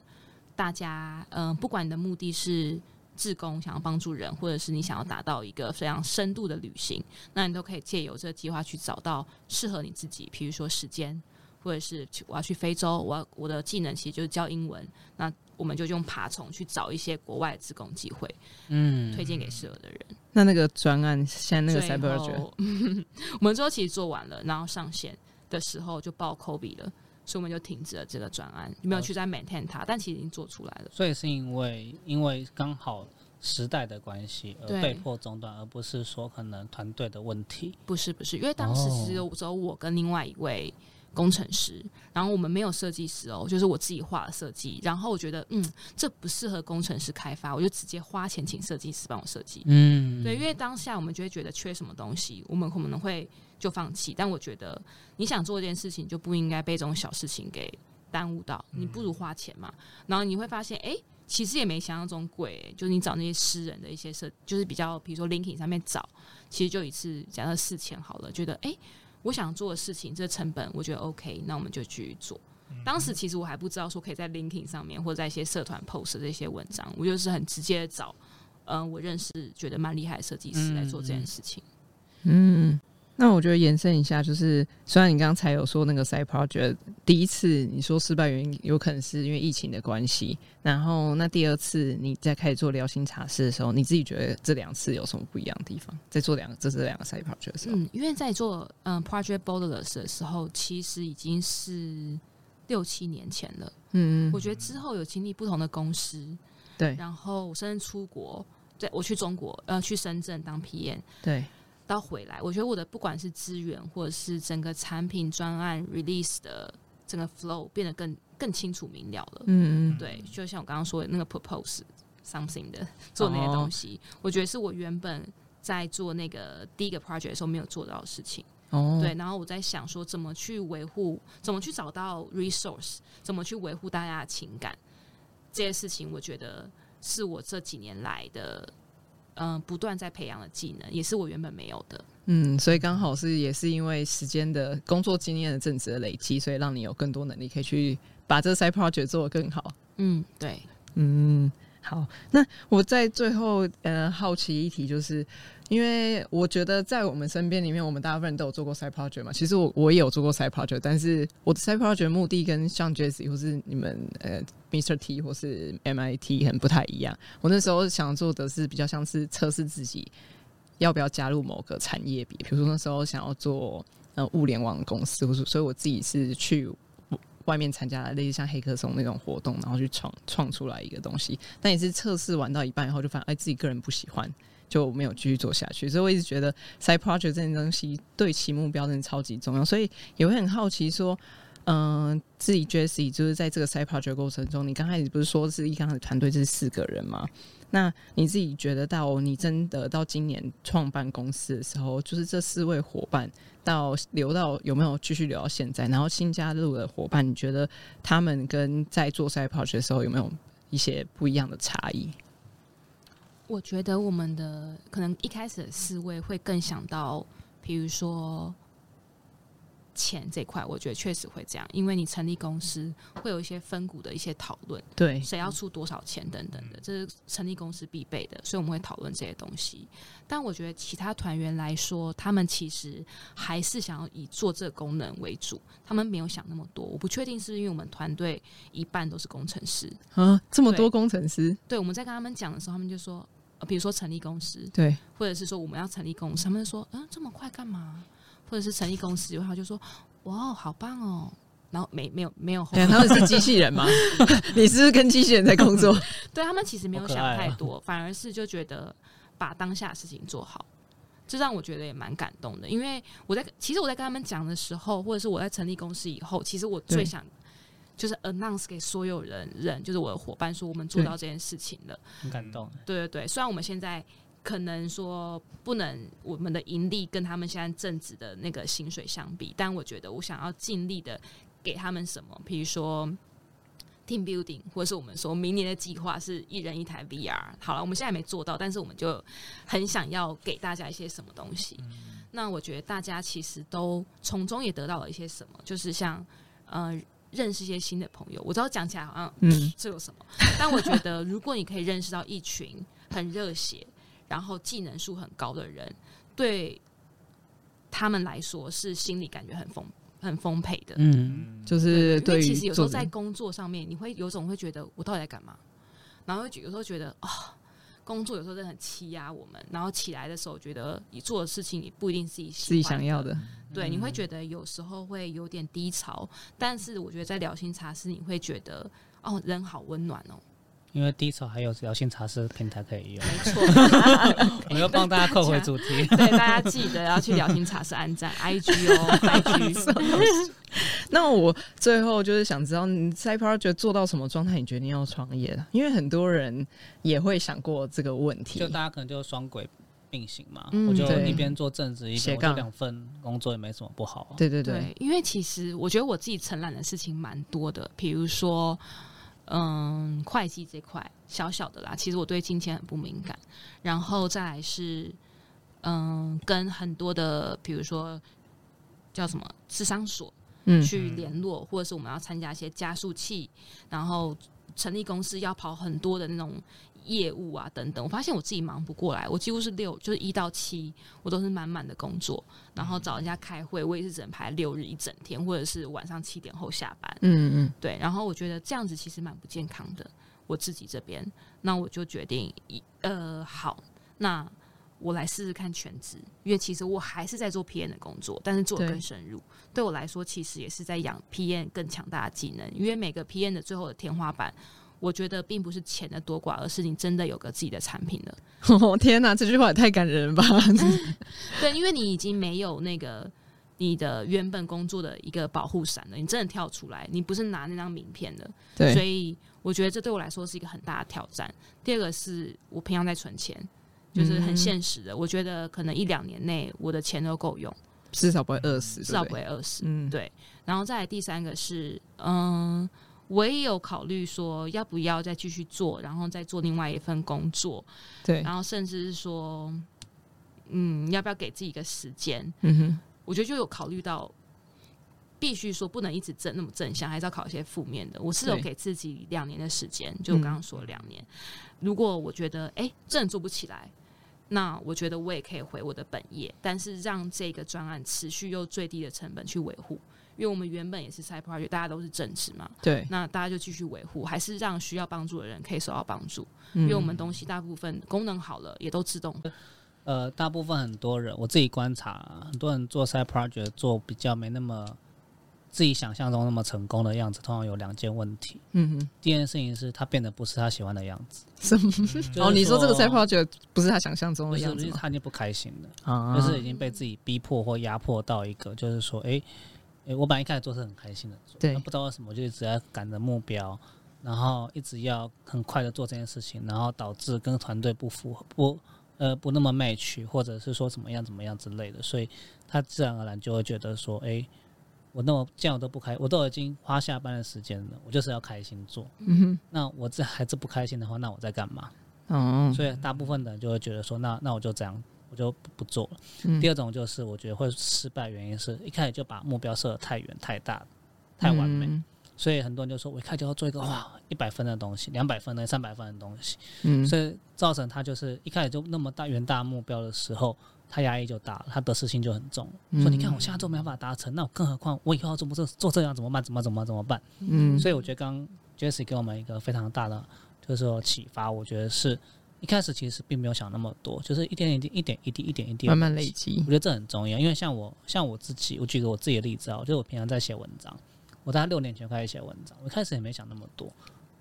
Speaker 4: 大家嗯、呃不管你的目的是。志工想要帮助人，或者是你想要达到一个非常深度的旅行，那你都可以借由这个计划去找到适合你自己，比如说时间，或者是去我要去非洲，我要我的技能其实就是教英文，那我们就用爬虫去找一些国外的志工机会，
Speaker 2: 嗯
Speaker 4: 推荐给适合的人。
Speaker 1: 那那个专案现在那个
Speaker 4: 最
Speaker 1: side project
Speaker 4: 后 我们之后其实做完了，然后上线的时候就爆 COVID 了，所以我们就停止了这个专案，没有去再 maintain 它，但其实已经做出来了。
Speaker 2: 所以是因为因为刚好时代的关系而被迫中断，而不是说可能团队的问题。
Speaker 4: 不是不是，因为当时其实只有我跟另外一位工程师，然后我们没有设计师哦，就是我自己画了设计。然后我觉得，嗯，这不适合工程师开发，我就直接花钱请设计师帮我设计。
Speaker 2: 嗯，
Speaker 4: 对，因为当下我们就会觉得缺什么东西，我们可能会就放弃。但我觉得你想做一件事情，就不应该被这种小事情给耽误到，你不如花钱嘛。然后你会发现，哎、其实也没想象中贵、诶就是你找那些私人的一些设，就是比较，比如说 LinkedIn 上面找，其实就一次假设四千好了，觉得哎、诶我想做的事情，这成本我觉得 OK，那我们就继续做。当时其实我还不知道说可以在 LinkedIn 上面或者在一些社团 post 这些文章，我就是很直接的找，嗯、我认识觉得蛮厉害的设计师来做这件事情。
Speaker 1: 嗯，那我觉得延伸一下，就是虽然你刚才有说那个 side project 第一次你说失败原因有可能是因为疫情的关系，然后那第二次你在开始做聊心茶室的时候，你自己觉得这两次有什么不一样的地方？在做两个这是两个 side project 的时候，
Speaker 4: 嗯，因为在做嗯、Project Borderless 的时候，其实已经是六七年前了。
Speaker 1: 嗯，
Speaker 4: 我觉得之后有经历不同的公司，
Speaker 1: 对
Speaker 4: 然后我甚至出国，对我去中国，呃，去深圳当 PM，
Speaker 1: 对，
Speaker 4: 到回来，我觉得我的不管是资源或者是整个产品专案 release 的整个 flow 变得更更清楚明了了。
Speaker 1: 嗯嗯
Speaker 4: 对，就像我刚刚说的那个 propose something 的做那些东西，我觉得是我原本在做那个第一个 project 的时候没有做到的事情。
Speaker 1: 哦，
Speaker 4: 对，然后我在想说怎么去维护，怎么去找到 resource，怎么去维护大家的情感，这些事情，我觉得是我这几年来的，嗯、不断在培养的技能，也是我原本没有的。
Speaker 1: 嗯，所以刚好是也是因为时间的工作经验的正值的累积，所以让你有更多能力可以去把这个 side project 做得更好。
Speaker 4: 嗯，对，
Speaker 1: 嗯，好，那我在最后呃好奇一题，就是因为我觉得在我们身边里面，我们大部分人都有做过 side project 嘛。其实我我也有做过 side project，但是我的 side project 目的跟像 Jesse 或是你们呃 Mr. T 或是 MIT 很不太一样。我那时候想做的是比较像是测试自己要不要加入某个产业别，比如说那时候想要做呃物联网公司，或是所以我自己是去外面参加了类似像黑客松那种活动，然后去创创出来一个东西，但也是测试完到一半以后就发现，哎，自己个人不喜欢，就没有继续做下去。所以我一直觉得 side project 这件东西对其目标真的超级重要，所以也会很好奇说。嗯，自己 Jesse 就是在这个 side project 过程中，你刚开始不是说是一刚开始团队是四个人吗？那你自己觉得到你真的到今年创办公司的时候，就是这四位伙伴到留到有没有继续留到现在？然后新加入的伙伴，你觉得他们跟在做 side project 的时候有没有一些不一样的差异？
Speaker 4: 我觉得我们的可能一开始的思维会更想到，比如说钱这块，我觉得确实会这样，因为你成立公司会有一些分股的一些讨论，
Speaker 1: 对，
Speaker 4: 谁要出多少钱等等的，这是成立公司必备的，所以我们会讨论这些东西。但我觉得其他团员来说，他们其实还是想要以做这个功能为主，他们没有想那么多。我不确定是因为我们团队一半都是工程师，
Speaker 1: 啊，这么多工程师，
Speaker 4: 对我们在跟他们讲的时候，他们就说，呃，比如说成立公司，
Speaker 1: 对，
Speaker 4: 或者是说我们要成立公司，他们就说，嗯，这么快干嘛？或者是成立公司然后，他就说，哇，好棒哦，然后没没有没有
Speaker 1: 他们是机器人吗？你是不是跟机器人在工作？
Speaker 4: 对他们其实没有想太多，反而是就觉得把当下的事情做好，这让我觉得也蛮感动的。因为我在其实我在跟他们讲的时候，或者是我在成立公司以后，其实我最想就是 announce 给所有人人，就是我的伙伴说我们做到这件事情了。
Speaker 2: 很感动。
Speaker 4: 对对对，虽然我们现在可能说不能我们的盈利跟他们现在正职的那个薪水相比，但我觉得我想要尽力的给他们什么，比如说 team building，或者是我们说明年的计划是一人一台 VR。好了，我们现在没做到，但是我们就很想要给大家一些什么东西。那我觉得大家其实都从中也得到了一些什么，就是像呃认识一些新的朋友。我知道讲起来好像
Speaker 1: 嗯，
Speaker 4: 这有什么？但我觉得，如果你可以认识到一群很热血，然后技能数很高的人，对他们来说是心理感觉很丰很丰沛的。
Speaker 2: 嗯，
Speaker 1: 就是对于
Speaker 4: 其实有时候在工作上面，你会有种会觉得我到底在干嘛，然后有时候觉得啊、工作有时候真的很欺压我们，然后起来的时候觉得你做的事情也不一定是自己
Speaker 1: 自己想要的，
Speaker 4: 对，你会觉得有时候会有点低潮，但是我觉得在聊心茶室，你会觉得哦，人好温暖哦，
Speaker 2: 因为低潮还有聊心茶室平台可以用，
Speaker 4: 没错。
Speaker 2: 我要帮大家扣回主题。
Speaker 4: 对，大家记得要去聊心茶室按赞 IG 哦，IG。
Speaker 1: 那我最后就是想知道，你 side project 做到什么状态，你决定要创业了？因为很多人也会想过这个问题
Speaker 2: 就。大家可能就双轨并行嘛，
Speaker 4: 嗯
Speaker 2: 我就
Speaker 1: 对
Speaker 2: 一边做正职，一边我
Speaker 1: 斜杠
Speaker 2: 就两份工作也没什么不好啊。
Speaker 1: 对对对，
Speaker 4: 对，因为其实我觉得我自己承揽的事情蛮多的，比如说，嗯，会计这块小小的啦，其实我对金钱很不敏感，然后再来是，嗯，跟很多的，比如说叫什么智商所，
Speaker 1: 嗯
Speaker 4: 去联络，或者是我们要参加一些加速器，然后成立公司要跑很多的那种业务啊等等。我发现我自己忙不过来，我几乎是六就是一到七，我都是满满的工作，然后找人家开会，我也是只能排六日一整天，或者是晚上七点后下班。
Speaker 1: 嗯嗯，
Speaker 4: 对，然后我觉得这样子其实蛮不健康的。我自己这边，那我就决定一呃好，那我来试试看全职，因为其实我还是在做 PM 的工作，但是做得更深入。对我来说，其实也是在养 PM 更强大的技能，因为每个 PM 的最后的天花板。我觉得并不是钱的多寡，而是你真的有个自己的产品了。
Speaker 1: 哦天哪，这句话也太感人了吧！
Speaker 4: 对，因为你已经没有那个你的原本工作的一个保护伞了，你真的跳出来，你不是拿那张名片的。所，以我觉得这对我来说是一个很大的挑战。第二个是我平常在存钱，就是很
Speaker 1: 嗯
Speaker 4: 现实的。我觉得可能一两年内我的钱都够用，
Speaker 1: 至少不会饿死，
Speaker 4: 至少不会饿死。
Speaker 1: 嗯，
Speaker 4: 对，然后再来第三个是，嗯，我也有考虑说要不要再继续做，然后再做另外一份工作，
Speaker 1: 对，
Speaker 4: 然后甚至是说，嗯，要不要给自己一个时间？
Speaker 1: 嗯哼，
Speaker 4: 我觉得就有考虑到，必须说不能一直正那么正向，还是要考一些负面的。我是有给自己两年的时间，就我刚刚说两年。如果我觉得哎、诶真的做不起来，那我觉得我也可以回我的本业，但是让这个专案持续用最低的成本去维护。因为我们原本也是 side project，大家都是正职嘛，
Speaker 1: 对，
Speaker 4: 那大家就继续维护，还是让需要帮助的人可以受到帮助。
Speaker 1: 因
Speaker 4: 因为我们东西大部分功能好了，也都自动。
Speaker 2: 呃，大部分很多人，我自己观察，很多人做 side project 做比较没那么自己想象中那么成功的样子，通常有两件问题。
Speaker 1: 嗯哼，
Speaker 2: 第一件事情是他变得不是他喜欢的样子，
Speaker 1: 什么？
Speaker 2: 就是
Speaker 1: 哦，你说这个 side
Speaker 2: 说
Speaker 1: project 不是他想象中的样子
Speaker 2: 就？是他已经不开心了，
Speaker 1: 啊
Speaker 2: 就是已经被自己逼迫或压迫到一个，就是说，诶，诶，我本来一开始做是很开心的，
Speaker 1: 对
Speaker 2: 那不知道为什么就一直在赶着目标，然后一直要很快的做这件事情，然后导致跟团队不符合，不呃不那么 match，或者是说怎么样怎么样之类的，所以他自然而然就会觉得说，诶，我那么这样我都不开，我都已经花下班的时间了，我就是要开心做，
Speaker 1: 嗯
Speaker 2: 那我这还是不开心的话，那我在干嘛？所以大部分的人就会觉得说，那那我就这样，我就不不做了。
Speaker 1: 嗯。
Speaker 2: 第二种就是我觉得会失败，原因是一开始就把目标设得太远、太大、太完美，
Speaker 1: 嗯。
Speaker 2: 所以很多人就说，我一开始就要做一个哇一百分的东西、两百分的、三百分的东西，
Speaker 1: 嗯，
Speaker 2: 所以造成他就是一开始就那么大远大目标的时候，他压力就大了，他得失心就很重。说你看我现在都没办法达成，那我更何况我以后要做不做做这样怎么办？怎么怎么怎么办？
Speaker 1: 嗯，
Speaker 2: 所以我觉得刚刚 Jesse 给我们一个非常大的，就是说启发。我觉得是一开始其实并没有想那么多，就是一点一滴、一点一滴、一点一滴
Speaker 1: 慢慢累
Speaker 2: 积。我，觉得这很重要，因为像我像我自己，我举个我自己的例子啊，就是我平常在写文章，我在六年前开始写文章，我一开始也没想那么多，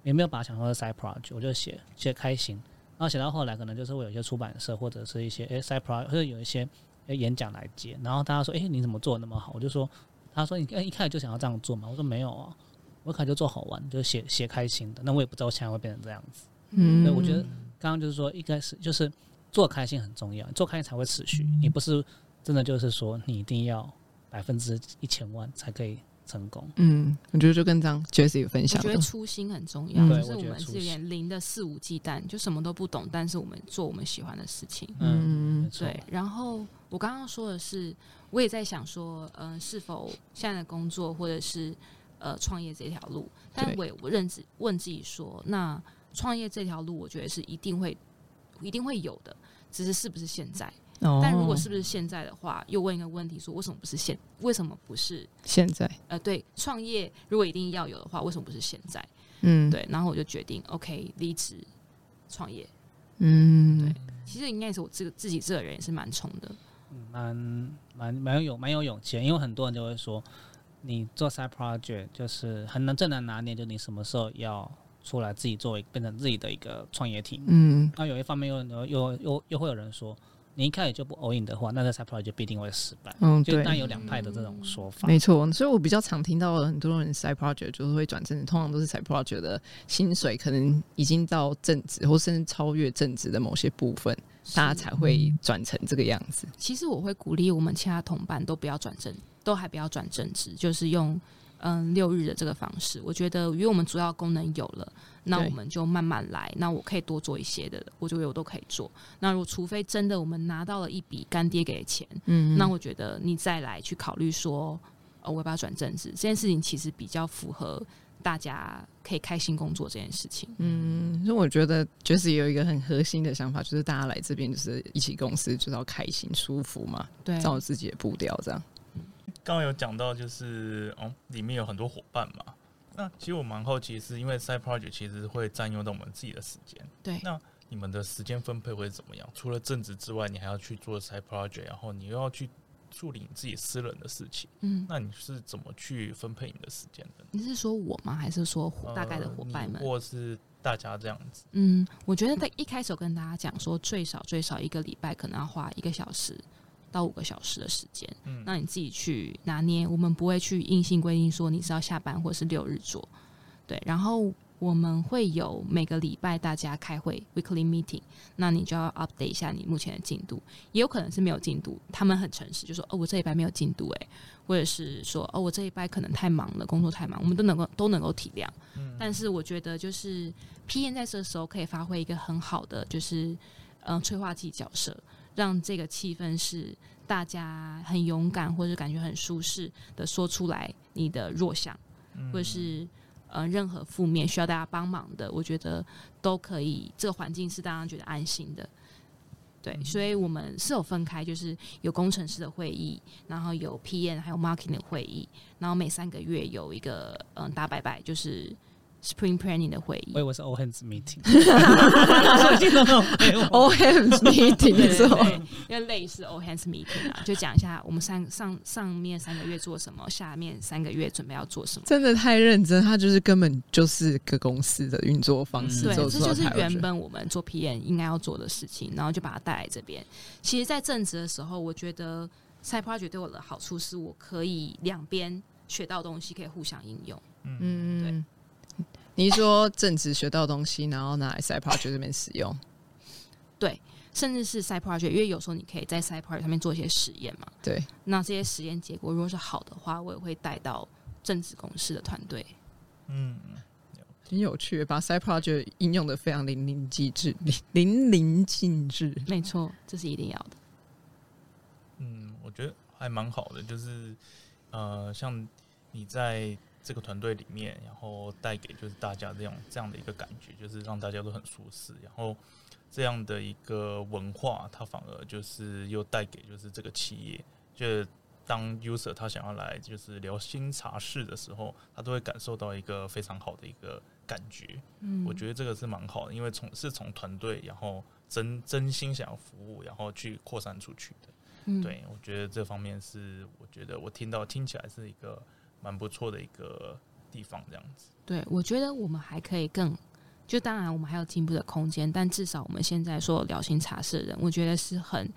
Speaker 2: 也没有把它想成 side project，我就写写开心，然后写到后来可能就是会有一些出版社或者是一些诶 side project 或者有一些诶演讲来接，然后大家说哎你怎么做的那么好？我就说他说你哎一开始就想要这样做嘛？我说没有啊，我一开始就做好玩，就写写开心的。那我也不知道我现在会变成这样子。
Speaker 1: 嗯，
Speaker 2: 对，我觉得刚刚就是说一开始就是做开心很重要，做开心才会持续。你不是真的就是说你一定要百分之一千万才可以成功。
Speaker 1: 嗯，我觉得就跟张 Jessie 分享
Speaker 4: 我觉得，初心很重要，
Speaker 1: 嗯
Speaker 4: 就是我们是有点零的肆无忌惮，就什么都不懂，但是我们做我们喜欢的事情。
Speaker 2: 嗯，
Speaker 4: 对，然后我刚刚说的是，我也在想说，嗯、是否现在的工作或者是呃创业这条路，但
Speaker 1: 对
Speaker 4: 我也我认知问自己说，那创业这条路，我觉得是一定会一定会有的，只是是不是现在？
Speaker 1: 哦
Speaker 4: 但如果是不是现在的话，又问一个问题说，为什么不是现？为什么不是？
Speaker 1: 现在，
Speaker 4: 呃，对，创业如果一定要有的话，为什么不是现在？
Speaker 1: 嗯，，
Speaker 4: 对，然后我就决定，OK，离职创业。
Speaker 1: 嗯，
Speaker 4: 对其实应该是我这个自己这个人也是蛮冲的，
Speaker 2: 嗯蛮蛮蛮有蛮有勇气的，因为很多人就会说，你做 side project 就是很难，最难拿捏，就你什么时候要出来自己作为变成自己的一个创业体。
Speaker 1: 嗯，
Speaker 2: 那有一方面又又又又又会有人说，你一开始就不 all in 的话，那这 side project 必定会失败。
Speaker 1: 嗯，
Speaker 2: 就
Speaker 1: 对，
Speaker 2: 有两派的这种说法。
Speaker 1: 没错，所以我比较常听到很多人 side project 就是会转正，通常都是 side project 的薪水可能已经到正职，或甚至超越正职的某些部分，大家才会转成这个样子。
Speaker 4: 其实我会鼓励我们其他同伴都不要转正，都还不要转正职，就是用嗯六日的这个方式。我觉得，因为我们主要功能有了，那我们就慢慢来。那我可以多做一些的，我觉得我都可以做。那如果除非真的我们拿到了一笔干爹给的钱，
Speaker 1: 嗯，
Speaker 4: 那我觉得你再来去考虑说，呃，我要不要转正职这件事情，其实比较符合大家可以开心工作这件事情。
Speaker 1: 嗯，所以我觉得就是有一个很核心的想法，就是大家来这边就是一起公司，就是要开心舒服嘛，
Speaker 4: 对，
Speaker 1: 照自己的步调这样。
Speaker 3: 刚刚有讲到，就是哦，里面有很多伙伴嘛。那其实我蛮好奇，是因为 side project 其实会占用到我们自己的时间。
Speaker 4: 对
Speaker 3: 那你们的时间分配会怎么样？除了正职之外，你还要去做 side project，然后你又要去处理你自己私人的事情。
Speaker 4: 嗯，
Speaker 3: 那你是怎么去分配你的时间的？
Speaker 4: 你是说我吗？还是说大概的伙伴们？
Speaker 3: 或是大家这样子？
Speaker 4: 嗯，我觉得在一开始我跟大家讲说，最少最少一个礼拜可能要花一个小时到五个小时的时间，
Speaker 3: 嗯，
Speaker 4: 那你自己去拿捏。我们不会去硬性规定说你是要下班或是六日做，对。然后我们会有每个礼拜大家开会 weekly meeting，那你就要 update 一下你目前的进度，也有可能是没有进度，他们很诚实，就说哦我这一拜没有进度诶、或者是说哦我这一拜可能太忙了，工作太忙，我们都能够都能够体谅。
Speaker 3: 嗯
Speaker 4: 但是我觉得就是 P N 在这时候可以发挥一个很好的就是嗯、呃催化剂角色，让这个气氛是大家很勇敢或者感觉很舒适的说出来你的弱项，
Speaker 3: 嗯
Speaker 4: 或者是呃任何负面需要大家帮忙的，我觉得都可以。这个环境是大家觉得安心的。对，所以我们是有分开，就是有工程师的会议，然后有 PM 还有 marketing 的会议，然后每三个月有一个嗯大拜拜，就是 Spring Planning 的会议
Speaker 2: 我以。为是 all hands meeting，所以听到那种没有
Speaker 1: O M meeting
Speaker 4: 对
Speaker 1: 的时候，
Speaker 4: 对对，因为类似 All Hands Meeting 啊，就讲一下我们上上上面三个月做什么，下面三个月准备要做什么。
Speaker 1: 真的太认真，他就是根本就是个公司的运作方式
Speaker 2: 嗯
Speaker 4: 对，这就是原本我们做 PM 应该要做的事情，然后就把它带来这边。其实，在正职的时候，我觉得 Side Project 对我的好处是我可以两边学到东西，可以互相应用。
Speaker 3: 嗯
Speaker 1: 嗯，你是说正职学到东西，然后拿来 side project 这边使用？
Speaker 4: 对甚至是 side project，因为有时候你可以在 side project 上面做一些实验嘛。
Speaker 1: 对，
Speaker 4: 那这些实验结果如果是好的话，我也会带到正职公司的团队。
Speaker 3: 嗯，
Speaker 1: 挺有趣，把 side project 应用的非常淋漓尽致，淋淋漓尽致。
Speaker 4: 没错，这是一定要的。
Speaker 3: 嗯，我觉得还蛮好的，就是呃，像你在这个团队里面，然后带给就是大家这样这样的一个感觉，就是让大家都很舒适，然后这样的一个文化，它反而就是又带给就是这个企业，就当 user 他想要来就是聊新茶室的时候，他都会感受到一个非常好的一个感觉。
Speaker 4: 嗯
Speaker 3: 我觉得这个是蛮好的，因为从是从团队，然后真真心想要服务，然后去扩散出去的。
Speaker 4: 嗯，
Speaker 3: 对，我觉得这方面是我觉得我听到听起来是一个蛮不错的一个地方，这样子。
Speaker 4: 对，我觉得我们还可以更，就当然我们还有进步的空间，但至少我们现在说聊心茶室的人，我觉得是很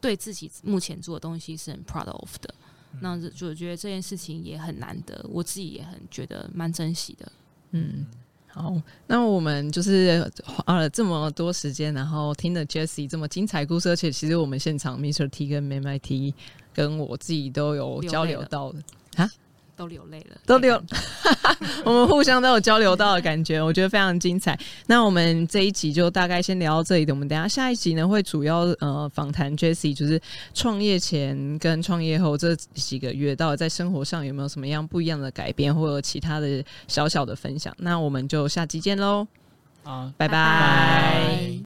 Speaker 4: 对自己目前做的东西是很 proud of 的。那就觉得这件事情也很难得，我自己也很觉得蛮珍惜的。
Speaker 1: 嗯，好，那我们就是花了这么多时间，然后听了 Jessie 这么精彩故事，而且其实我们现场 Mr T 跟 MIT 跟我自己都有交流到的啊。
Speaker 4: 都流泪了，
Speaker 1: 都流，我们互相都有交流到的感觉，我觉得非常精彩。那我们这一集就大概先聊到这里的，我们等下下一集呢会主要呃访谈 Jessie，就是创业前跟创业后这几个月，到底在生活上有没有什么样不一样的改变，或者其他的小小的分享。那我们就下集见喽，
Speaker 2: 好，
Speaker 1: 拜拜。